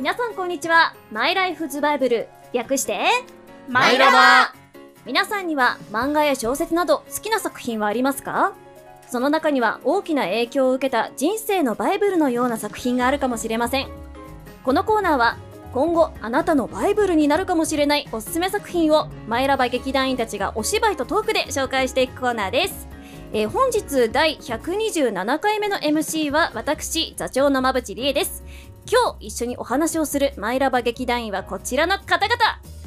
皆さんこんにちは。マイライフズバイブル。略してマイラバ皆さんには漫画や小説など好きな作品はありますか？その中には大きな影響を受けた人生のバイブルのような作品があるかもしれません。このコーナーは今後あなたのバイブルになるかもしれないおすすめ作品をマイラバ劇団員たちがお芝居とトークで紹介していくコーナーです。えー本日第127回目の MC は私座長の馬淵理恵です今日一緒にお話をするマイラバ劇団員はこちらの方々。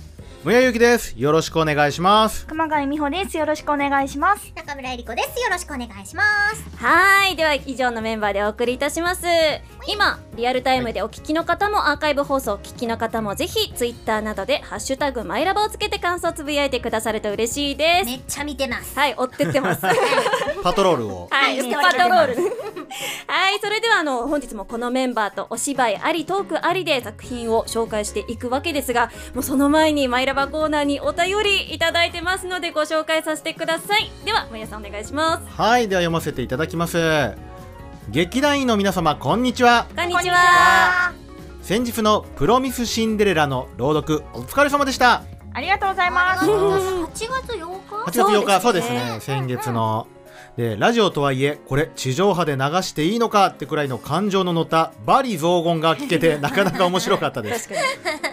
むやゆきです。よろしくお願いします。熊谷美穂です。よろしくお願いします。中村えり子です。よろしくお願いします。はーい。では、以上のメンバーでお送りいたします。今、リアルタイムでお聞きの方も、アーカイブ放送お聞きの方も、ぜひ、ツイッターなどで、ハッシュタグ、マイラバをつけて感想をつぶやいてくださると嬉しいです。めっちゃ見てます。はい、追ってってます。は パトロールを。い、はいパトロール。はい、それでは、あの、本日もこのメンバーとお芝居あり、トークありで作品を紹介していくわけですが、もうその前に、マイラバコーナーにお便りいただいてますので、ご紹介させてください。では、もやさんお願いします。はい、では読ませていただきます。劇団員の皆様、こんにちは。こんにちは。先日のプロミスシンデレラの朗読、お疲れ様でした。ありがとうございます。8月8 8日月8日、そそううですね、先月の。で、ラジオとはいえ、これ地上波で流していいのかってくらいの感情の乗ったバリ雑言が聞けて、なかなか面白かったです。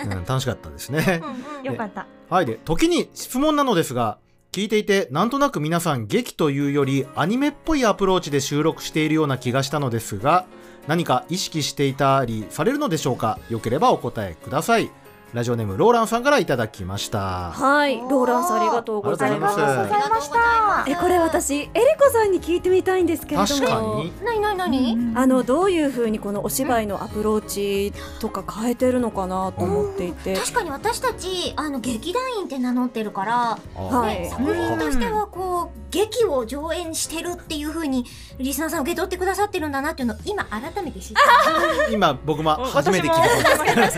うん、楽しかったですね。よかった。はい。で、時に質問なのですが、聞いていて、なんとなく皆さん劇というよりアニメっぽいアプローチで収録しているような気がしたのですが、何か意識していたりされるのでしょうか？よければお答えください。ラジオネームローランさんからいただきました。はい、ローランさんありがとうございます。ありがとうございましたえ、これ私、エリコさんに聞いてみたいんですけれども。確かに。なになになにあの、どういう風にこのお芝居のアプローチとか変えてるのかなと思っていて。確かに私たち、あの、劇団員って名乗ってるから、はいね作品としてはこう、劇を上演してるっていう風に、リスナーさん受け取ってくださってるんだなっていうのを今改めて知った。今僕も初めて聞いた。確かに。言わ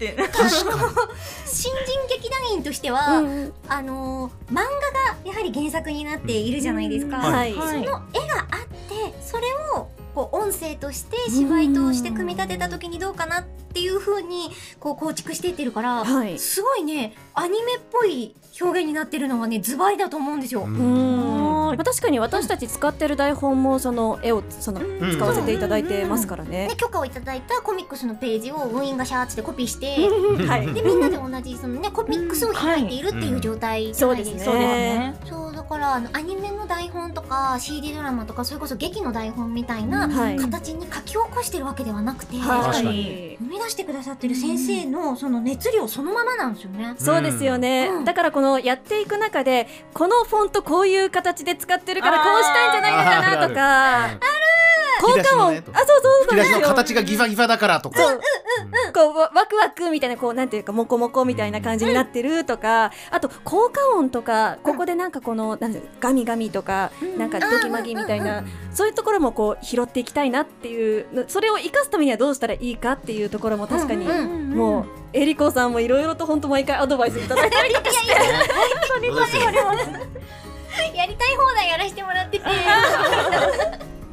れて。みればって。新人劇団員としては、うんあのー漫画がやはり原作になっているじゃないですか。うんはい。その絵があってそれをこう音声として芝居として組み立てた時にどうかなっていう風にこう構築していってるから、はい。すごいねアニメっぽい表現になってるのはねズバリだと思うんですよ。うんうんまあ、確かに私たち使ってる台本もその絵をそのん。使わせていただいてますからね。で。許可をいただいたコミックスのページを部員がシャーッてコピーして、はい。でみん。なで同じそのねコミックスを開いているっていう状態じゃないですか。そうですねそうだからあのアニメの台本とか CD ドラマとかそれこそ劇の台本みたいなはい。形に書き起こしてるわけではなくて、は確かい。生み出してくださってる先生のその熱量そのままなんですよね。そうですよね、うん。だからこのやっていく中でこのフォントこういう形で使ってるからあー。こうしたいんじゃないのかなとか。ある効果音、ねあそうそうそう引き出しの形がギザギザだからとか。そう。こうわワクワクみたいなこうなんていうかモコモコみたいな感じになってるとか、あと効果音とかここでなんかこのガミガミとか、なんかドキマギみたいな、そういうところもこう拾っていきたいなっていうそれを生かすためにはどうしたらいいかっていうところも確かに、うんうんもうえりこさんもいろいろと本当毎回アドバイスい やりたい放題やらせてもらってて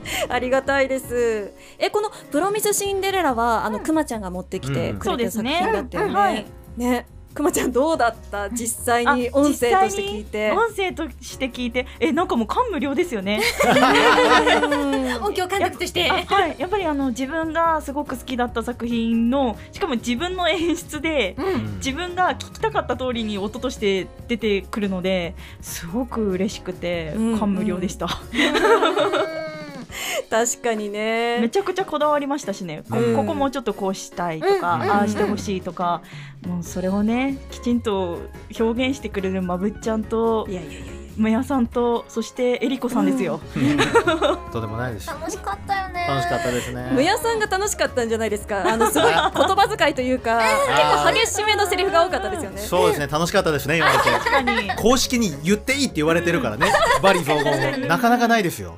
ありがたいです。え、このプロミスシンデレラは、あの、くまちゃんが持ってきてうんくれた作品だったよそうですねうんはいね。ね。くまちゃんどうだった？実際に音声として聞いて。音声として聞いて、え、なんかもう感無量ですよね。音響監督として。あはい、やっぱりあの自分がすごく好きだった作品の、しかも自分の演出で。うん自分が聞きたかった通りに音として出てくるのですごく嬉しくてうん感無量でした、確かにめね。ちゃくちゃこだわりましたしねこ,、うんここもうちょっとこうしたいとか、うんああしてほしいとか、もうそれをねきちんと表現してくれるまぶっちゃんといやいやいや。むやさんとそしてえりこさんですよ、とんでもないです。楽しかったよね。楽しかったですね。むやさんが楽しかったんじゃないですか。あの、すごい 言葉遣いというか、結構激しめのセリフが多かったですよね。そうですね、楽しかったですね、言われて。確かに公式に言っていいって言われてるからね、バリ雑言なかなかないですよ。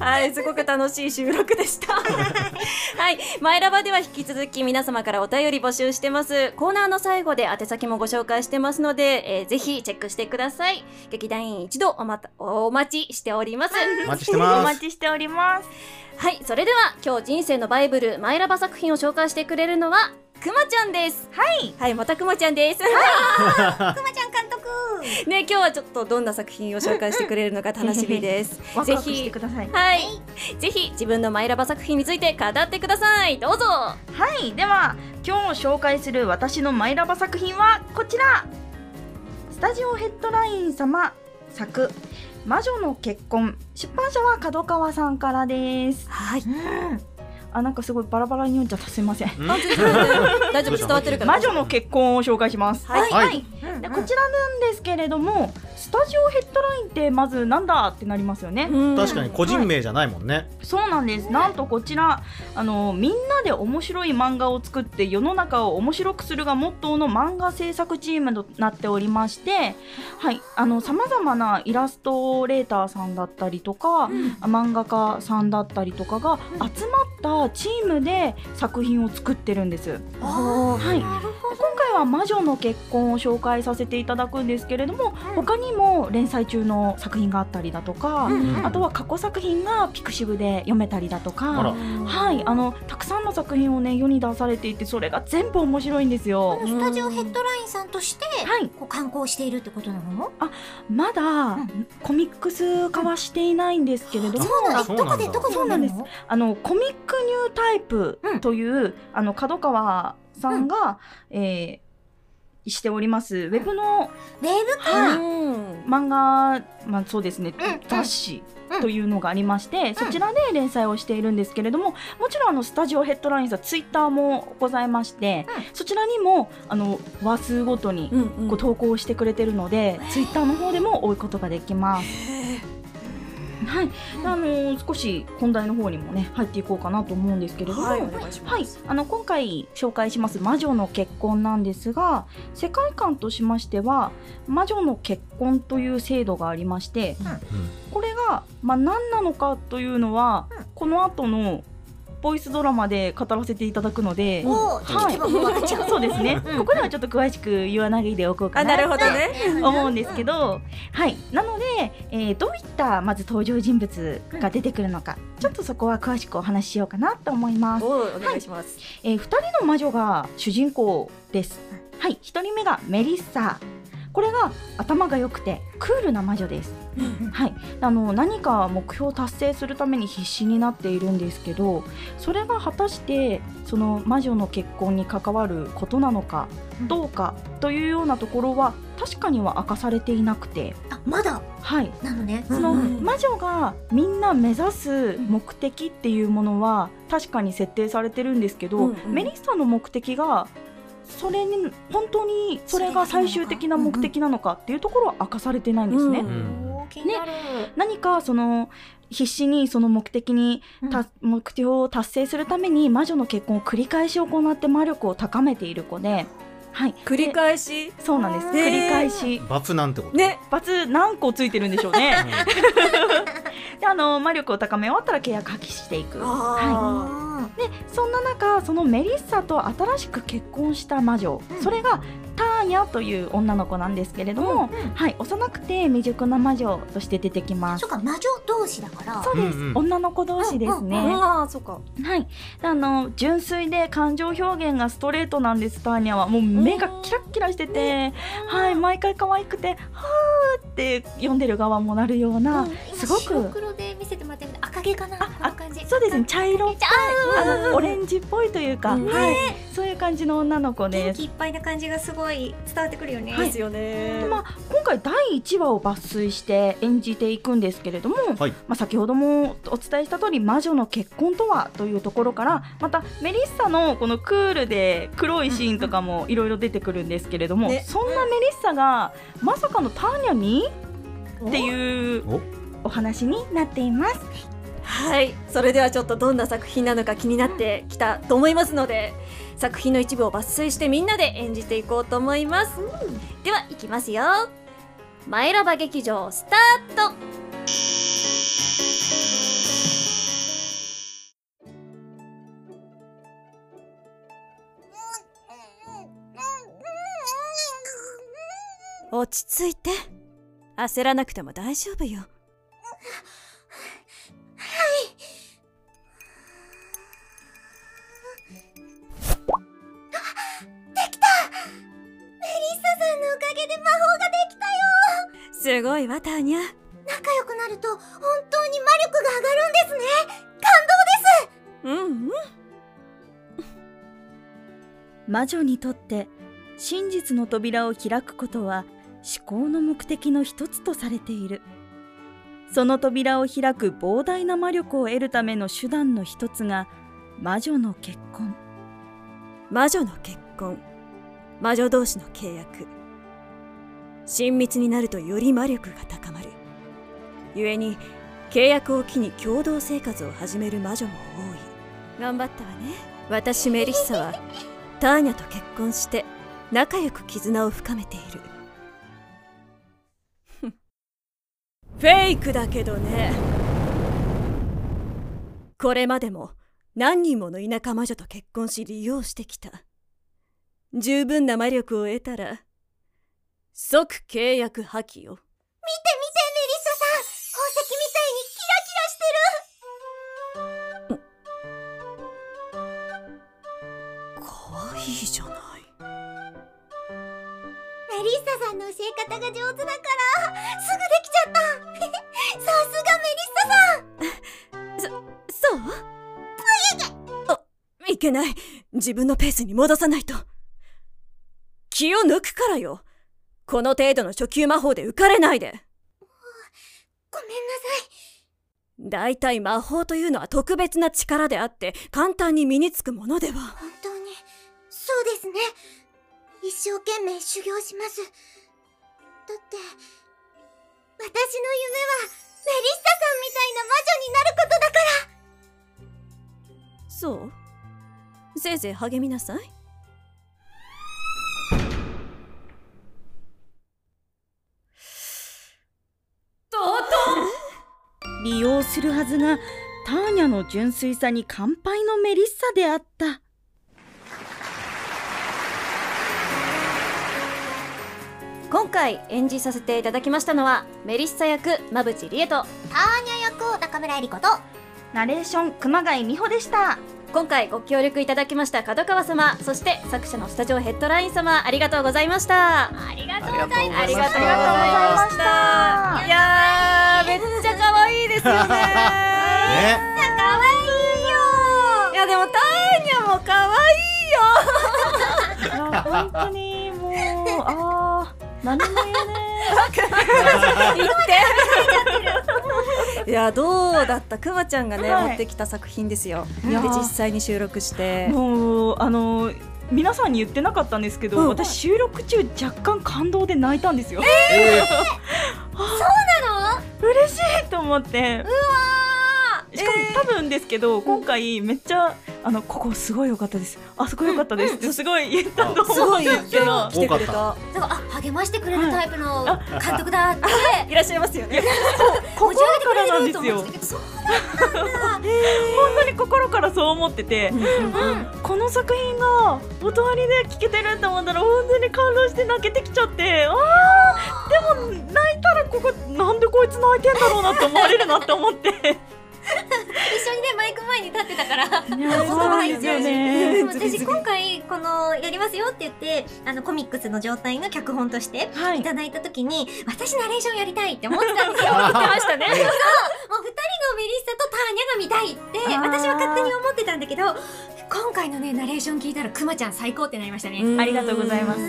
はい、すごく楽しい収録でした。はい、マイラバでは引き続き皆様からお便り募集してます。コーナーの最後で宛先もご紹介してますので、えーぜひチェックしてください。劇団員一一度おまたお待ちしておりますお待ちしておます待ちしておりますはいそれでは今日人生のバイブルマイラバ作品を紹介してくれるのはくまちゃんです。はい。はいまたくまちゃんです、くまちゃん監督。ね今日はちょっとどんな作品を紹介してくれるのか楽しみです。ぜ ワクワクしてひください。はい。ぜひ自分のマイラバ作品について語ってください。どうぞ。はい。では今日紹介する私のマイラバ作品はこちら。スタジオヘッドライン様作魔女の結婚。出版社は角川さんからです。はいあなんかすごいバラバラに読んじゃった。すいません。大丈夫伝わってるから。魔女の結婚を紹介します。はい。はい。でこちらなんですけれどもスタジオヘッドラインってまずなんだってなりますよね、うん。確かに個人名じゃないもんね、そうなんです。なんとこちらあのみんなで面白い漫画を作って世の中を面白くするがモットーの漫画制作チームとなっておりましてはい。あのさまざまなイラストレーターさんだったりとか、漫画家さんだったりとかが集まったチームで作品を作ってるんです。あはい。今回は魔女の結婚を紹介させていただくんですけれども他にも連載中の作品があったりだとか、うんあとは過去作品がピクシブで読めたりだとか。はい、あのたくさんの作品をね世に出されていてそれが全部面白いんですよ。どスタジオヘッドラインさんとしてはい、こう観光しているってことなの？まだ、ん。コミックス化はしていないんですけれども、どこでどこでそうなんです。あのコミックニュータイプうんという、あの角川さんが、えーしております。ウェブのウェブか、漫画、まあ、そうですね、うん雑誌うんというのがありまして、そちらで連載をしているんですけれどももちろんあのスタジオヘッドラインさんツイッターもございまして、うん。そちらにもあの話数ごとにこう投稿してくれてるので、ツイッターの方でも追うことができます。はい、あの少し本題の方にもね入っていこうかなと思うんですけれども、はいお願いします。はい、あの今回紹介します「魔女の結婚」なんですが世界観としましては魔女の結婚という制度がありましてこれが、まあ、何なのかというのは、うん。この後のボイスドラマで語らせていただくので、はい。そうですね、うんここではちょっと詳しく言わないでおこうかなあなるほどね思うんですけど、はい、なので、えーどういったまず登場人物が出てくるのか、ちょっとそこは詳しくお話ししようかなと思います。おお願いしますえー、2人の魔女が主人公です。はい、1人目がメリッサ。これが頭が良くてクールな魔女です。はい、あの何か目標を達成するために必死になっているんですけどそれが果たしてその魔女の結婚に関わることなのかうん。どうかというようなところは確かには明かされていなくて、あ、まだ？はい、なのね。その魔女がみんな目指す目的っていうものは確かに設定されてるんですけど、うんうん。メリッサの目的がそれに本当にそれが最終的な目的なのかっていうところは明かされてないんですね。うん。おー気になる。何かその必死にその目的にた、目標を達成するために魔女の結婚を繰り返し行って魔力を高めている子で、はい、繰り返し？でそうなんです。繰り返し。罰なんてこと？ね。罰何個ついてるんでしょうね。であの魔力を高め終わったら契約破棄していく。はあい、でそんな中そのメリッサと新しく結婚した魔女、うん。それがターニャという女の子なんですけれども、うんはい、幼くて未熟な魔女として出てきます。そうか、魔女同士だから。そうです、うんうん。女の子同士ですね、うんうん。ああそっか。はい、あの純粋で感情表現がストレートなんですターニャは。もう目がキラッキラしてて、はい毎回可愛くてはーって読んでる側もなるような、うん。すごく今白黒で見せてもらってる赤毛かな。あ感じ。そうですね。茶色っぽい。あのオレンジっぽいというか、うんはい、そういう感じの女の子元です。気いっぱいな感じがすごい伝わってくるよね。ですよね。でまあ、今回第1話を抜粋して演じていくんですけれども、はい。まあ、先ほどもお伝えした通り魔女の結婚とはというところからまたメリッサのこのクールで黒いシーンとかもいろいろ出てくるんですけれども、ね。そんなメリッサがまさかのターニャにっていうお？お話になっています。はい。それではちょっとどんな作品なのか気になってきたと思いますので作品の一部を抜粋してみんなで演じていこうと思います、ではいきますよ。マイラバ劇場スタート。落ち着いて。焦らなくても大丈夫よすごいわターニャ仲良くなると本当に魔力が上がるんですね。感動です。うんうん。魔女にとって真実の扉を開くことは思考の目的の一つとされている。その扉を開く膨大な魔力を得るための手段の一つが魔女の結婚。魔女の結婚。魔女同士の契約親密になるとより魔力が高まる。故に契約を機に共同生活を始める魔女も多い。頑張ったわね。私メリッサはターニャと結婚して仲良く絆を深めている。フェイクだけどね。これまでも何人もの田舎魔女と結婚し利用してきた。十分な魔力を得たら即契約破棄よ。見て見てメリッサさん。宝石みたいにキラキラして可愛いじゃない。るメリッサさんの教え方が上手だからすぐできちゃった。さすがメリッサさん。そう？あいけない。自分のペースに戻さないと。気を抜くからよこの程度の初級魔法で浮かれないで。ごめんなさい。大体魔法というのは特別な力であって簡単に身につくものでは。本当に。そうですね。一生懸命修行します。だって私の夢はメリッサさんみたいな魔女になることだから。そう？せいぜい励みなさい利用するはずがターニャの純粋さに乾杯のメリッサであった。今回演じさせていただきましたのはメリッサ役馬淵理恵とターニャ役を中村えり子とナレーション熊谷美穂でした。今回ご協力いただきました角川様そして作者のスタジオヘッドライン様ありがとうございました。ありがとうございますありがとうございました。いやーめっちですよね。ね。かわいいよいやでもターニャも可愛いよ。いや本当にもうあー何も言えね言っていやどうだった？くまちゃんがね、はい。持ってきた作品ですよ。で実際に収録して。もうあの皆さんに言ってなかったんですけど、うん。私収録中若干感動で泣いたんですよ、えなの嬉しいと思って。しかも多分ですけど、今回めっちゃあのここすごい良かったです。あそこ良かったです。ってすごい言ったとす思うんごい言ってですけど来てくれ多ただからあ励ましてくれるタイプの監督だって。い。らっしゃいますよね。心からなんですよ。ってたけどそう本当に心からそう思ってて、この作品が音割りで聴けてるって思ったら本当に感動して泣けてきちゃって。あー。でも泣いたらここなんでこいつ泣いてんだろうなって思われるなって思って一緒にねマイク前に立ってたから。私今回このやりますよって言ってあのコミックスの状態の脚本としてはい。いただいた時に私ナレーションやりたいって思ってたんですよ。言ってましたねもう二人のメリッサとターニャが見たいって私は勝手に思ってたんだけど今回のねナレーション聞いたらくまちゃん最高ってなりましたね。ありがとうございます。い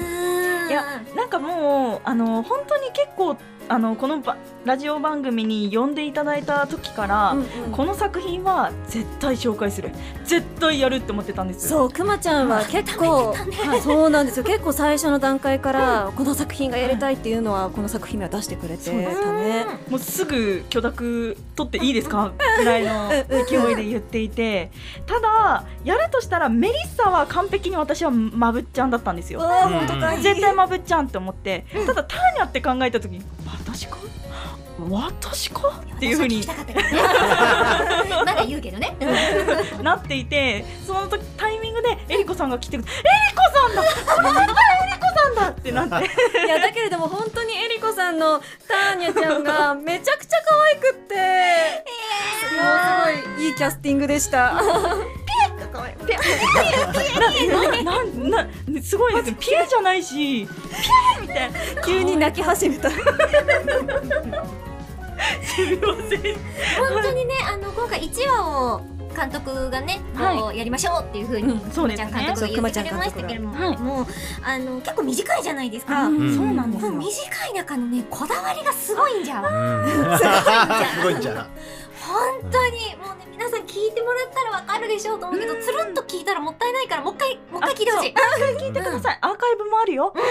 いやなんかもうあの本当に結構あのこのばラジオ番組に呼んでいただいた時から、この作品は絶対紹介する。絶対やるって思ってたんです。よそうくまちゃんは結構、はいそうなんですよ。結構最初の段階からこの作品がやりたいっていうのはこの作品は出してくれてたね。もうすぐ許諾取っていいですか？ぐらいの勢いで言っていて。ただやるとしたらメリッサは完璧に私はまぶっちゃんだったんですよ。絶対まぶっちゃんって思って。ただターニャって考えた時に私か？私か？っていうふうにまだ言うけどね。なっていてその時タイミングでエリコさんが来てくれてエリコさんだ！エリコさんだ！ってなって。いやだけれども本当にえりこさんのターニャちゃんがめちゃくちゃ可愛くって、もうすごいいいキャスティングでした。なななすごいです。よピエじゃないし。ピエみたいな。急に泣き始めた。すみません。本当にねあの今回1話を監督がね、はい。やりましょうっていう風に、うんそうですね。くまちゃん監督が言ってくれましたけれども、はい。もうあの結構短いじゃないですか。うんん。そうなんですよ。短い中のねこだわりがすごいんじゃん。うん。すごいんじゃな 本当にもうねもらったらわかるでしょうと思うけど、つるっと聞いたらもったいないからもう一回もう一回聞いてほしい。聞いてください。アーカイブもあるよ。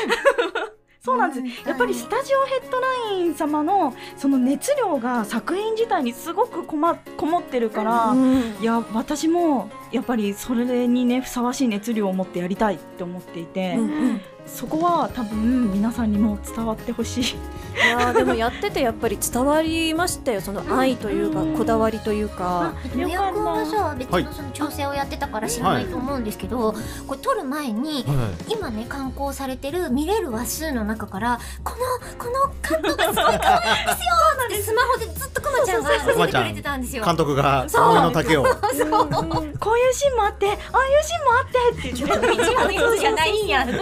そうなんです。やっぱりスタジオヘッドライン様のその熱量が作品自体にすごくこまこもってるから、いや私もやっぱりそれにねふさわしい熱量を持ってやりたいって思っていて、そこは多分皆さんにも伝わってほしい。いやーでもやっててやっぱり伝わりましたよその愛というかうんこだわりというか。宮よかった君はさ別はい。のその調整をやってたから知らないと思うんですけど、これ撮る前にはい。今ね刊行されてる見れる話数の中からこのこのカットがすごい可愛いですよってスマホでずっとくまちゃんが見せてくれてたんですよ。監督がそう。思いの丈を。そうこういうシーンもあってああいうシーンもあってって言って。一話のやつじゃないん や。そ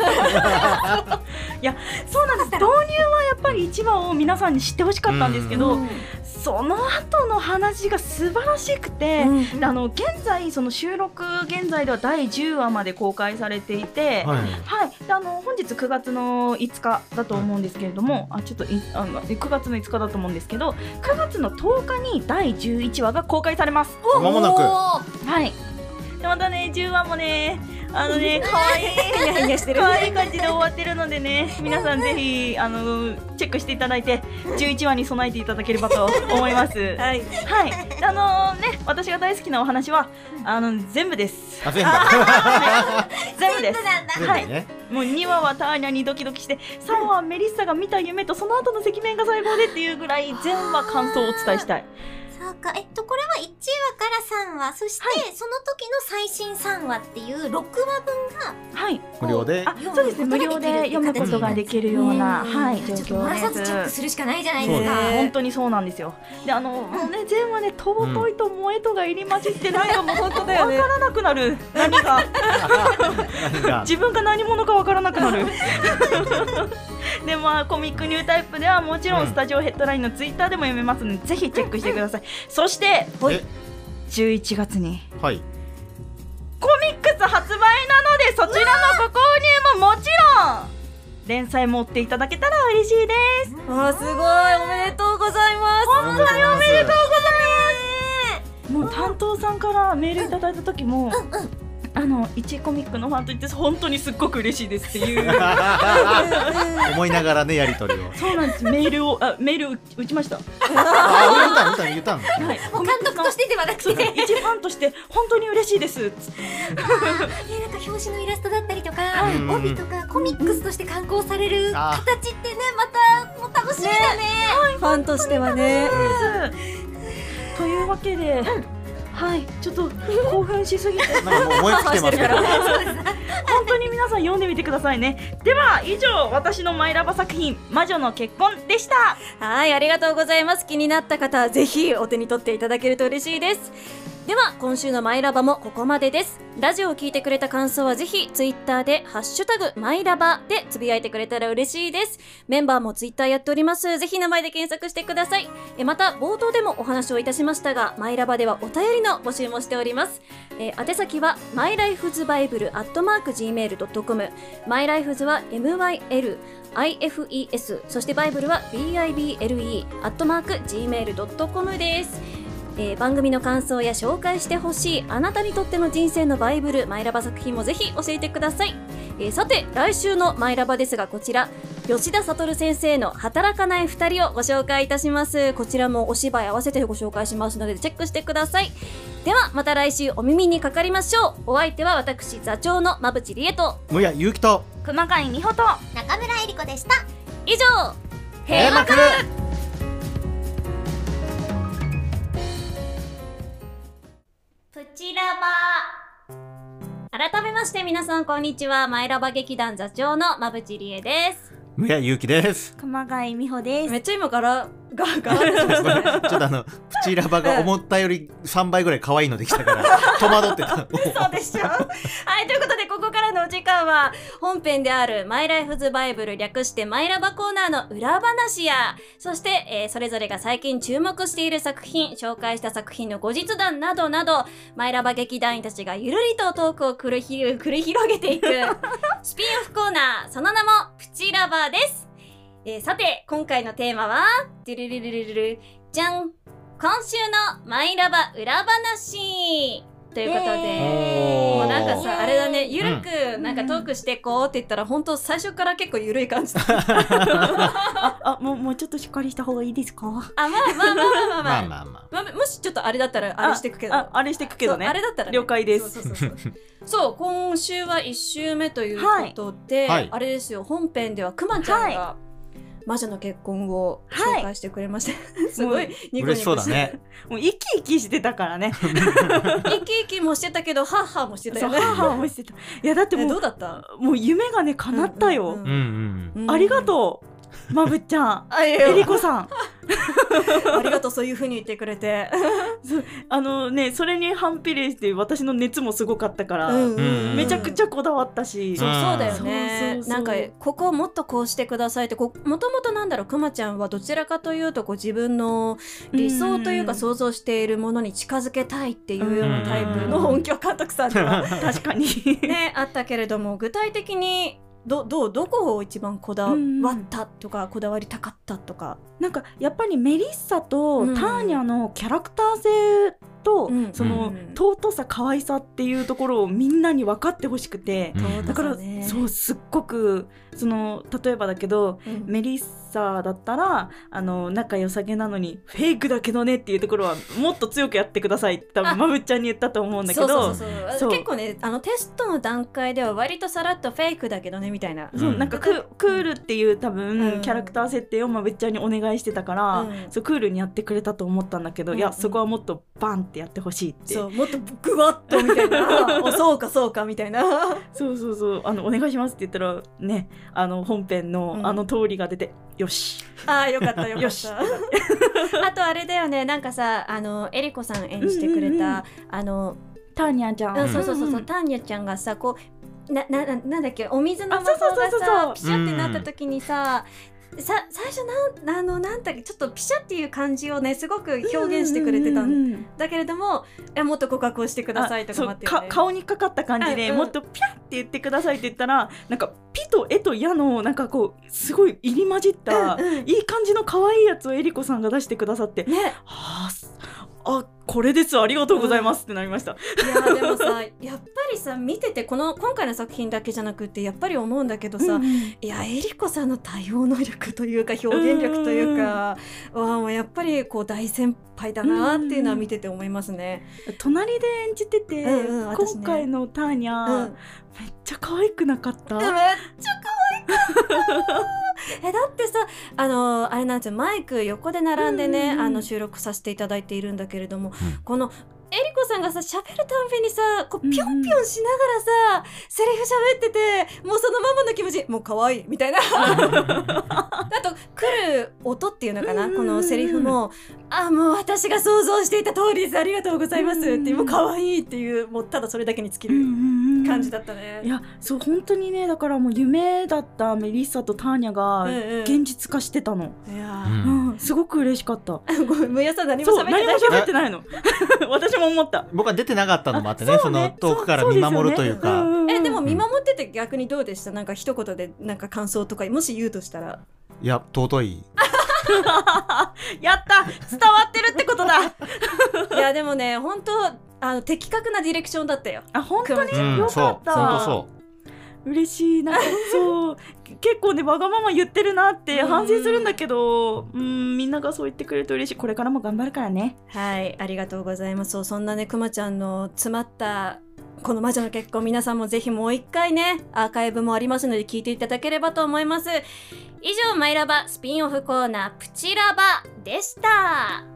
うなんです。導入はやっぱり1話を皆さんに知ってほしかったんですけど、うん。その後の話が素晴らしくて、であの現在その収録現在では第10話まで公開されていて、はい。はい。であの本日9月の5日だと思うんですけれども、あちょっといあの9月の5日だと思うんですけど9月の10日に第11話が公開されます。間もなく。はいでまたね10話もねあのね 可愛いニヤニヤしてる可愛い感じで終わってるのでね皆さんぜひあのチェックしていただいて11話に備えていただければと思います。はい、はい。あのね私が大好きなお話はあの全部です。あ全部 全部です。はい全部ねもう2話はターニャにドキドキして3話はメリッサが見た夢とその後の赤面が最高でっていうぐらい全話感想をお伝えしたい。そうかえっとこれは1話から3話そして、その時の最新3話っていう6話分がはい。無料で？あ、そうですね。無料で読むことができるような、ねはい、状ちょっと漏らさずチェックす。するしかないじゃないですそうか。本当にそうなんですよ。で、あの、もうね、全話ね、尊いと萌えとが入り混じって、なんかもう本当だよね。わからなくなる。何が、何が？自分が何者かわからなくなる。で、まあ、コミックニュータイプでは、もちろうんんスタジオヘッドラインのツイッターでも読めますので、ぜひチェックしてください。そして、え？11月に。はい。コミックス発売なのでそちらのご購入ももちろん。連載持っていただけたら嬉しいです。あーすごい。おめでとうございます。本当におめでとうもう担当さんからメールいただいた時も、あの一コミックのファンと言って本当にすっごく嬉しいですっていう。思いながらねやりとりを。そうなんです。メールをあメール打打ちました。あ言った言った言ったんだはい。もう監督としてではなくて、一ファンとして本当に嬉しいです。つってなんか表紙のイラストだったりとか、うん帯とかコミックスとして刊行されるあ形ってねまたもう楽しみだね。ファンとしてはね。というわけで、はいちょっと興奮しすぎて。なんかもう燃え尽きてますけど。本当に皆さん読んでみてくださいね。では以上私のマイラバ作品「魔女の結婚」でした。はい、ありがとうございます。気になった方はぜひお手に取っていただけると嬉しいです。では、今週のマイラバもここまでです。ラジオを聞いてくれた感想はぜひ、ツイッターで、ハッシュタグ、マイラバでつぶやいてくれたら嬉しいです。メンバーもツイッターやっております。ぜひ名前で検索してください。えまた、冒頭でもお話をいたしましたが、マイラバではお便りの募集もしております。え宛先は、マイライフズバイブルアットマーク Gmail.com。マイライフズは MYL IFES そしてバイブルは BIBLE アットマーク Gmail.com です、えー番組の感想や紹介してほしいあなたにとっての人生のバイブルマイラバ作品もぜひ教えてください、えーさて来週のマイラバですがこちら吉田悟先生の働かない二人をご紹介いたします。こちらもお芝居合わせてご紹介しますのでチェックしてください。ではまた来週お耳にかかりましょう。お相手は私座長の馬淵理恵と。むやゆうきと。熊谷美穂と。中村えり子でした。以上閉幕プチラバ改めまして皆さんこんにちは。マイラバ劇団座長のまぶちりえです。むやゆうきです。熊谷美穂ですめっちゃ今柄が柄出てましたね。ちょっとあの、プチラバが思ったより3倍ぐらい可愛いのできたから、戸惑ってた。そうでしょはい、ということで、ここからのお時間は、本編である、マイライフズバイブル略してマイラバコーナーの裏話や、そして、えーそれぞれが最近注目している作品、紹介した作品の後日談などなど、マイラバ劇団員たちがゆるりとトークを繰り広げていく、スピンオフコーナー、その名も、プチラバです。えーさて、今回のテーマは、ドゥルルルルルル、じゃん今週のマイラバ裏話。ということで、もうなんかさ、あれだね、ゆるくなんかトークしていこうって言ったら、本当最初から結構ゆるい感じ。あ、あもうもうちょっとしっかりした方がいいですか？まあまあまあまあまあまあ。まあまあまあ。まあもしちょっとあれだったらあれしていくけど。ああれしていくけどね。あれだったら、ね、了解です。そうそうそうそう。今週は1週目ということで、はい。あれですよ本編ではくまちゃんが魔女の結婚を紹介してくれました、すごいニコニコして。うだね。もう生き生きしてたからね。生き生きもしてたけどハッハーもしてたそうよね母もしてた。いやだってえもうどうだった？もう夢がね叶ったよ、うんうんうん。うんありがとうまぶっちゃん。えりこさん ありがとうそういう風に言ってくれて。あのねそれに反比例して私の熱もすごかったから、うんうんめちゃくちゃこだわったし、そううんそうだよねなんかここをもっとこうしてくださいってこもともとなんだろうくまちゃんはどちらかというとこう自分の理想というかん想像しているものに近づけたいっていうようなタイプの音響監督さんでは 確かに。ねあったけれども具体的にどどうどこを一番こだわったとかこだわりたかったとか。なんかやっぱりメリッサとうんターニャのキャラクター性と、うんその、うん尊さ可愛さっていうところをみんなに分かってほしくて、うん。だからそうね。そうすっごくその例えばだけどうん。メリッサだったらあの仲良さげなのにフェイクだけどねっていうところはもっと強くやってくださいって多あ分まぶっちゃんに言ったと思うんだけどそうそうそう。そう。そう結構ねあのテストの段階では割とさらっとフェイクだけどねみたいな。そううん。なんかククールっていう多分、うん。キャラクター設定をまぶっちゃんにお願いしてたから、うん。そうクールにやってくれたと思ったんだけど、うん。いやそこはもっとバンってやってほしいって。そうもっとグワッとみたいな。お そうかそうかみたいな。そうそうそう。あのお願いしますって言ったらねあの本編のうん。あの通りが出て、よし。ああよかったよかった。あとあれだよね。なんかさあのエリコさん演じてくれた、うんうんうん。あの、ターニャちゃん、うん、そうそうそうそう、んターニャちゃんがさこうななななんだっけお水のあ魔法そうそうそうそうがさピシャってなった時にさ、さ最初なんあのなんだっけちょっとピシャっていう感じをねすごく表現してくれてたんだけれどもいやもっと告白をしてくださいとかってか顔にかかった感じで、うんうん。もっとピャって言ってくださいって言ったらなんかピとエとヤのなんかこうすごい入り混じった、うんうん。いい感じの可愛いやつをエリコさんが出してくださって、ね。はあすあこれです。ありがとうございますってなりました、いやでもさ やっぱりさ見ててこの今回の作品だけじゃなくてやっぱり思うんだけどさ、うんいやエリコさんの対応能力というか表現力というかはもうやっぱりこう大先輩だなっていうのは見てて思いますね。隣で演じてて、うんうん私ね。今回のターニャ、うん。めっちゃ可愛くなかった、めっちゃ可愛かったえだってさあのあれなんですよマイク横で並んでね、あの収録させていただいているんだけれども、ん。このエリコさんがさ喋るたんびにさこううんうん。ぴょんぴょんしながらさ、セリフ喋っててもうそのままの気持ちもう可愛いみたいな。あと来る音っていうのかな、うんうん。うんこのセリフも。あもう私が想像していた通りです。ありがとうございます。ってもう可愛いっていうもうただそれだけに尽きる感じだったね。いやそう本当にねだからもう夢だったメリッサとターニャがうんうん。現実化してたの、いやうー。んうんすごく嬉しかった。ごめやさん何もそう喋ってない。何も喋ってないの。私も思った。僕は出てなかったのもあってねあその遠くから見守るというか。え、でも見守ってて逆にどうでした？なんか一言でなんか感想とか、もし言うとしたら。いや尊い。やった。伝わってるってことだ。いや、でもね、本当あの、的確なディレクションだったよ。あ本当に？うんよかっそう。本当たそ嬉しいなそう 結構ねわがまま言ってるなってうん反省するんだけどうんみんながそう言ってくれると嬉しいこれからも頑張るからねはい、ありがとうございます。そうそんなね、くまちゃんの詰まった、この魔女の結婚、皆さんもぜひもう一回ね、アーカイブもありますので聞いていただければと思います。以上、マイラバスピンオフコーナー、プチラバでした。